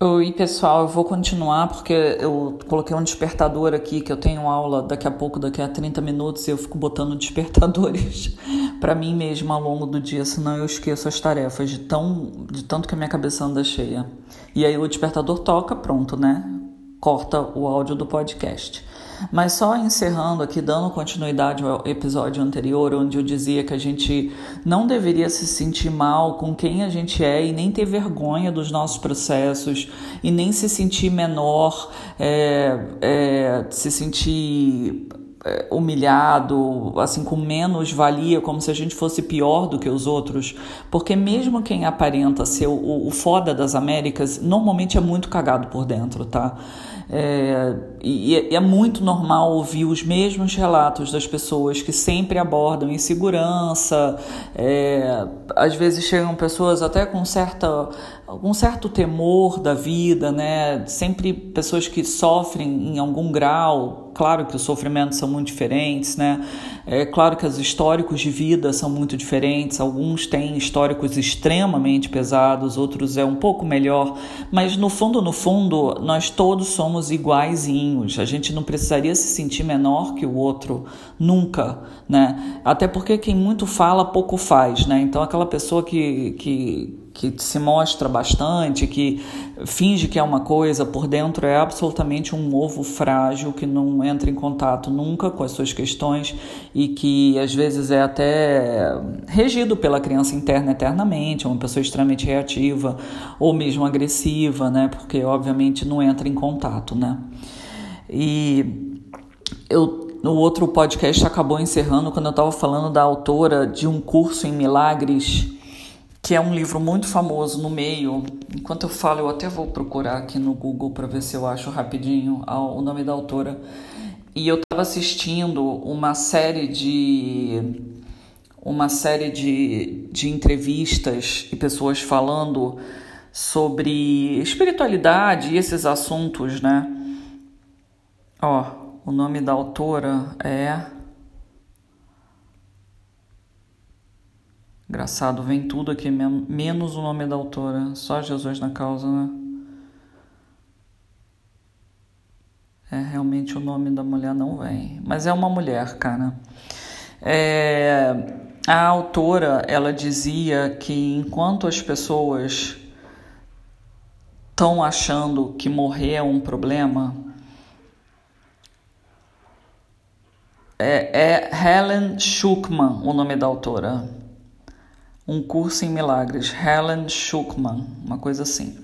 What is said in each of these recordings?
Oi, pessoal, eu vou continuar porque eu coloquei um despertador aqui que eu tenho aula daqui a pouco, daqui a 30 minutos, e eu fico botando despertadores para mim mesma ao longo do dia, senão eu esqueço as tarefas de tão de tanto que a minha cabeça anda cheia. E aí o despertador toca, pronto, né? Corta o áudio do podcast. Mas só encerrando aqui, dando continuidade ao episódio anterior, onde eu dizia que a gente não deveria se sentir mal com quem a gente é e nem ter vergonha dos nossos processos e nem se sentir menor, é, é, se sentir humilhado, assim, com menos valia, como se a gente fosse pior do que os outros, porque mesmo quem aparenta ser o, o foda das Américas, normalmente é muito cagado por dentro, tá? É, e, e é muito normal ouvir os mesmos relatos das pessoas que sempre abordam insegurança, é, às vezes chegam pessoas até com certa, algum certo temor da vida, né? Sempre pessoas que sofrem em algum grau, Claro que os sofrimentos são muito diferentes, né? É claro que os históricos de vida são muito diferentes. Alguns têm históricos extremamente pesados, outros é um pouco melhor. Mas no fundo, no fundo, nós todos somos iguaizinhos. A gente não precisaria se sentir menor que o outro, nunca, né? Até porque quem muito fala, pouco faz, né? Então aquela pessoa que, que que se mostra bastante, que finge que é uma coisa, por dentro é absolutamente um ovo frágil que não entra em contato nunca com as suas questões e que às vezes é até regido pela criança interna eternamente, é uma pessoa extremamente reativa ou mesmo agressiva, né? Porque obviamente não entra em contato, né? E eu no outro podcast acabou encerrando quando eu estava falando da autora de um curso em milagres que é um livro muito famoso no meio. Enquanto eu falo, eu até vou procurar aqui no Google para ver se eu acho rapidinho o nome da autora. E eu estava assistindo uma série de uma série de, de entrevistas e pessoas falando sobre espiritualidade e esses assuntos, né? Ó, o nome da autora é Engraçado, vem tudo aqui, menos o nome da autora. Só Jesus na causa, né? É, realmente o nome da mulher não vem. Mas é uma mulher, cara. É, a autora, ela dizia que enquanto as pessoas estão achando que morrer é um problema, é, é Helen Schuckman o nome da autora um curso em milagres, Helen Schuckman, uma coisa assim.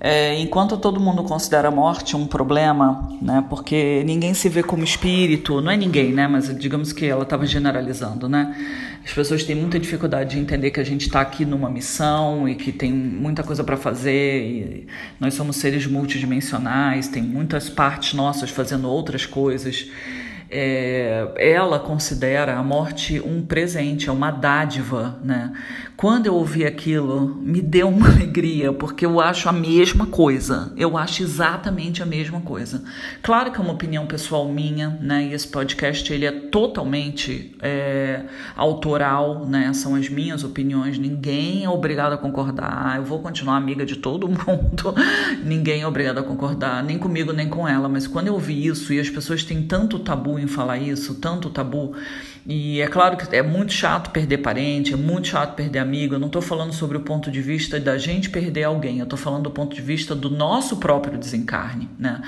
É, enquanto todo mundo considera a morte um problema, né, porque ninguém se vê como espírito, não é ninguém, né, mas digamos que ela estava generalizando, né, as pessoas têm muita dificuldade de entender que a gente está aqui numa missão e que tem muita coisa para fazer, nós somos seres multidimensionais, tem muitas partes nossas fazendo outras coisas. É, ela considera a morte um presente, é uma dádiva, né? Quando eu ouvi aquilo, me deu uma alegria, porque eu acho a mesma coisa. Eu acho exatamente a mesma coisa. Claro que é uma opinião pessoal minha, né? E esse podcast ele é totalmente é, autoral, né? São as minhas opiniões. Ninguém é obrigado a concordar. Eu vou continuar amiga de todo mundo. Ninguém é obrigado a concordar, nem comigo nem com ela. Mas quando eu ouvi isso e as pessoas têm tanto tabu em falar isso, tanto tabu e é claro que é muito chato perder parente, é muito chato perder amigo. Eu não estou falando sobre o ponto de vista da gente perder alguém, eu estou falando do ponto de vista do nosso próprio desencarne. Né?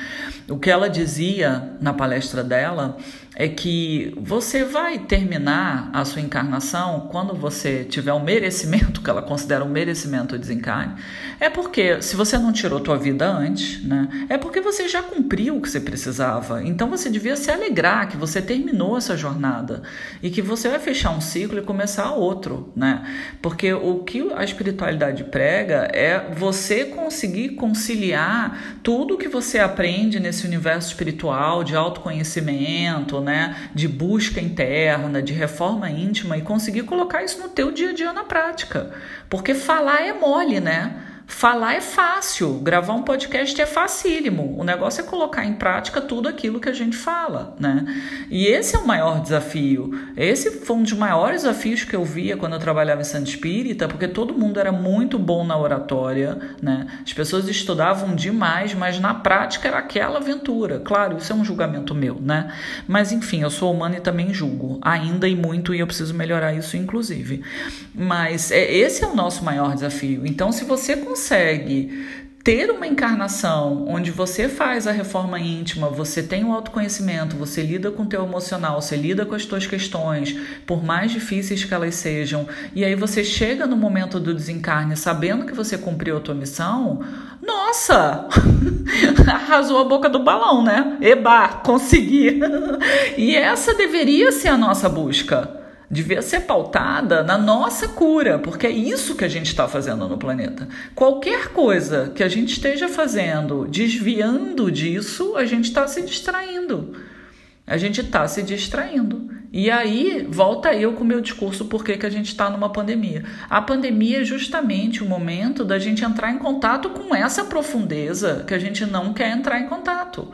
O que ela dizia na palestra dela é que você vai terminar a sua encarnação quando você tiver um merecimento, que ela considera um merecimento de desencarne, é porque se você não tirou tua vida antes, né, é porque você já cumpriu o que você precisava. Então você devia se alegrar que você terminou essa jornada e que você vai fechar um ciclo e começar outro, né? Porque o que a espiritualidade prega é você conseguir conciliar tudo que você aprende nesse universo espiritual de autoconhecimento, né, de busca interna, de reforma íntima e conseguir colocar isso no teu dia a dia na prática. Porque falar é mole, né? Falar é fácil, gravar um podcast é facílimo. O negócio é colocar em prática tudo aquilo que a gente fala, né? E esse é o maior desafio. Esse foi um dos maiores desafios que eu via quando eu trabalhava em Santo Espírita, porque todo mundo era muito bom na oratória, né? As pessoas estudavam demais, mas na prática era aquela aventura. Claro, isso é um julgamento meu, né? Mas enfim, eu sou humana e também julgo, ainda e muito, e eu preciso melhorar isso, inclusive. Mas é, esse é o nosso maior desafio. Então, se você consegue consegue ter uma encarnação onde você faz a reforma íntima, você tem o autoconhecimento, você lida com o teu emocional, você lida com as tuas questões, por mais difíceis que elas sejam, e aí você chega no momento do desencarne sabendo que você cumpriu a tua missão, nossa! Arrasou a boca do balão, né? Eba, consegui! e essa deveria ser a nossa busca devia ser pautada na nossa cura, porque é isso que a gente está fazendo no planeta. Qualquer coisa que a gente esteja fazendo desviando disso, a gente está se distraindo. A gente está se distraindo. E aí, volta eu com o meu discurso por que a gente está numa pandemia. A pandemia é justamente o momento da gente entrar em contato com essa profundeza que a gente não quer entrar em contato.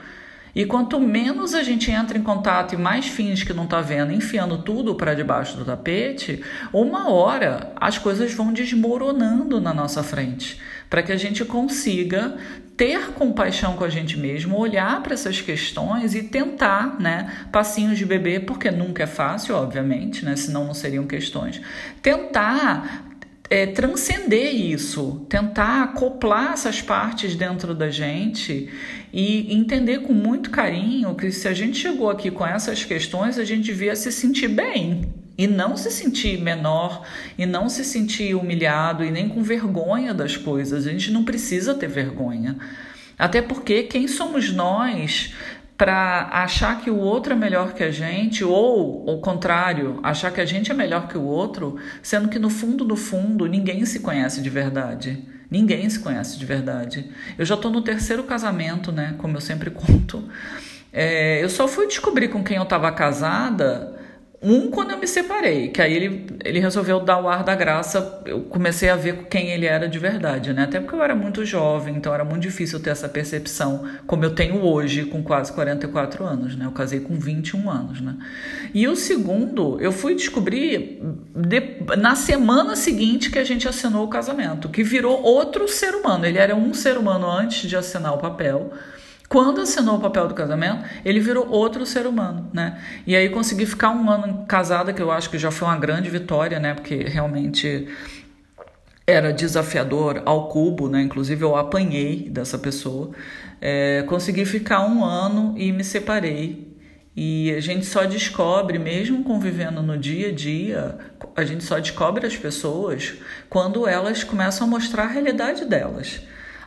E quanto menos a gente entra em contato e mais fins que não está vendo, enfiando tudo para debaixo do tapete, uma hora as coisas vão desmoronando na nossa frente, para que a gente consiga ter compaixão com a gente mesmo, olhar para essas questões e tentar, né, passinhos de bebê, porque nunca é fácil, obviamente, né, senão não seriam questões. Tentar é, transcender isso, tentar acoplar essas partes dentro da gente e entender com muito carinho que se a gente chegou aqui com essas questões, a gente devia se sentir bem e não se sentir menor e não se sentir humilhado e nem com vergonha das coisas. A gente não precisa ter vergonha. Até porque quem somos nós para achar que o outro é melhor que a gente, ou o contrário, achar que a gente é melhor que o outro, sendo que no fundo, no fundo, ninguém se conhece de verdade. Ninguém se conhece de verdade. Eu já estou no terceiro casamento, né? Como eu sempre conto. É, eu só fui descobrir com quem eu estava casada um, quando eu me separei, que aí ele, ele resolveu dar o ar da graça, eu comecei a ver quem ele era de verdade, né? Até porque eu era muito jovem, então era muito difícil ter essa percepção como eu tenho hoje, com quase 44 anos, né? Eu casei com 21 anos, né? E o segundo, eu fui descobrir de, na semana seguinte que a gente assinou o casamento, que virou outro ser humano. Ele era um ser humano antes de assinar o papel. Quando assinou o papel do casamento, ele virou outro ser humano, né? E aí consegui ficar um ano casada, que eu acho que já foi uma grande vitória, né? Porque realmente era desafiador ao cubo, né? Inclusive eu apanhei dessa pessoa. É, consegui ficar um ano e me separei. E a gente só descobre, mesmo convivendo no dia a dia, a gente só descobre as pessoas quando elas começam a mostrar a realidade delas.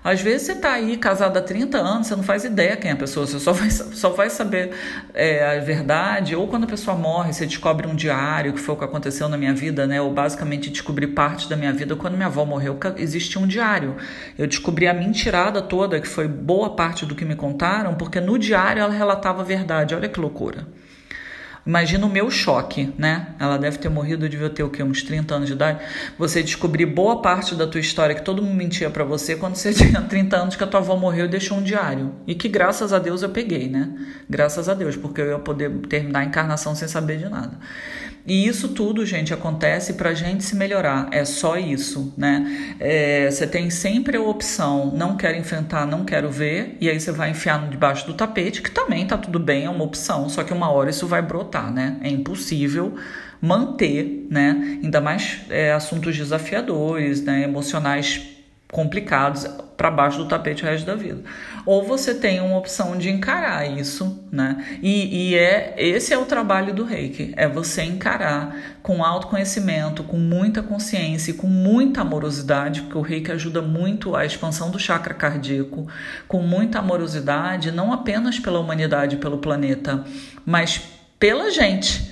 Às vezes você está aí casado há 30 anos, você não faz ideia quem é a pessoa, você só vai, só vai saber é, a verdade, ou quando a pessoa morre, você descobre um diário, que foi o que aconteceu na minha vida, né? Ou basicamente descobri parte da minha vida quando minha avó morreu, existia um diário. Eu descobri a mentirada toda, que foi boa parte do que me contaram, porque no diário ela relatava a verdade. Olha que loucura. Imagina o meu choque, né? Ela deve ter morrido, devia ter o quê? Uns 30 anos de idade. Você descobrir boa parte da tua história que todo mundo mentia para você quando você tinha 30 anos que a tua avó morreu e deixou um diário. E que graças a Deus eu peguei, né? Graças a Deus, porque eu ia poder terminar a encarnação sem saber de nada. E isso tudo, gente, acontece para a gente se melhorar. É só isso, né? É, você tem sempre a opção, não quero enfrentar, não quero ver, e aí você vai enfiar debaixo do tapete, que também tá tudo bem, é uma opção, só que uma hora isso vai brotar, né? É impossível manter, né? Ainda mais é, assuntos desafiadores, né? emocionais complicados para baixo do tapete o resto da vida. Ou você tem uma opção de encarar isso, né? E, e, é esse é o trabalho do reiki, é você encarar com autoconhecimento, com muita consciência e com muita amorosidade, porque o reiki ajuda muito a expansão do chakra cardíaco, com muita amorosidade, não apenas pela humanidade, pelo planeta, mas pela gente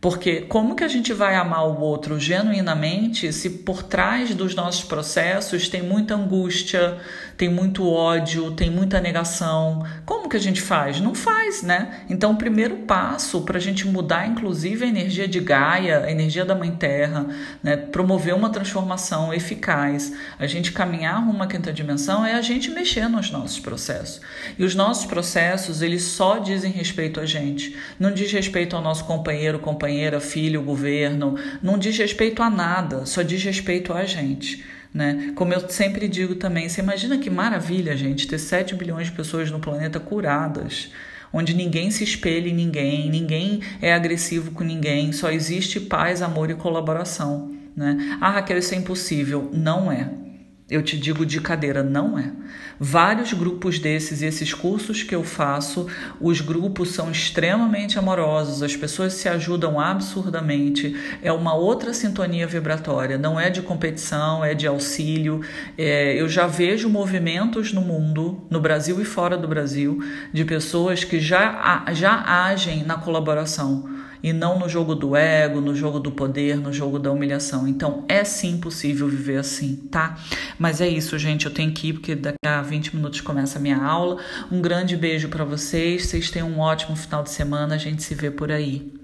Porque como que a gente vai amar o outro genuinamente se por trás dos nossos processos tem muita angústia, tem muito ódio, tem muita negação? Como que a gente faz? Não faz, né? Então, o primeiro passo para a gente mudar, inclusive, a energia de Gaia, a energia da Mãe Terra, né? promover uma transformação eficaz, a gente caminhar rumo à quinta dimensão, é a gente mexer nos nossos processos. E os nossos processos, eles só dizem respeito a gente. Não diz respeito ao nosso companheiro, companheira companheira, filho, governo, não diz respeito a nada, só diz respeito a gente. Né? Como eu sempre digo também, você imagina que maravilha, gente, ter 7 bilhões de pessoas no planeta curadas, onde ninguém se espelha em ninguém, ninguém é agressivo com ninguém, só existe paz, amor e colaboração. Né? Ah, Raquel, isso é impossível. Não é. Eu te digo de cadeira, não é. Vários grupos desses, esses cursos que eu faço, os grupos são extremamente amorosos, as pessoas se ajudam absurdamente, é uma outra sintonia vibratória, não é de competição, é de auxílio. É, eu já vejo movimentos no mundo, no Brasil e fora do Brasil, de pessoas que já, já agem na colaboração e não no jogo do ego, no jogo do poder, no jogo da humilhação. Então é sim possível viver assim, tá? Mas é isso, gente. Eu tenho que ir porque daqui a 20 minutos começa a minha aula. Um grande beijo para vocês. Vocês tenham um ótimo final de semana. A gente se vê por aí.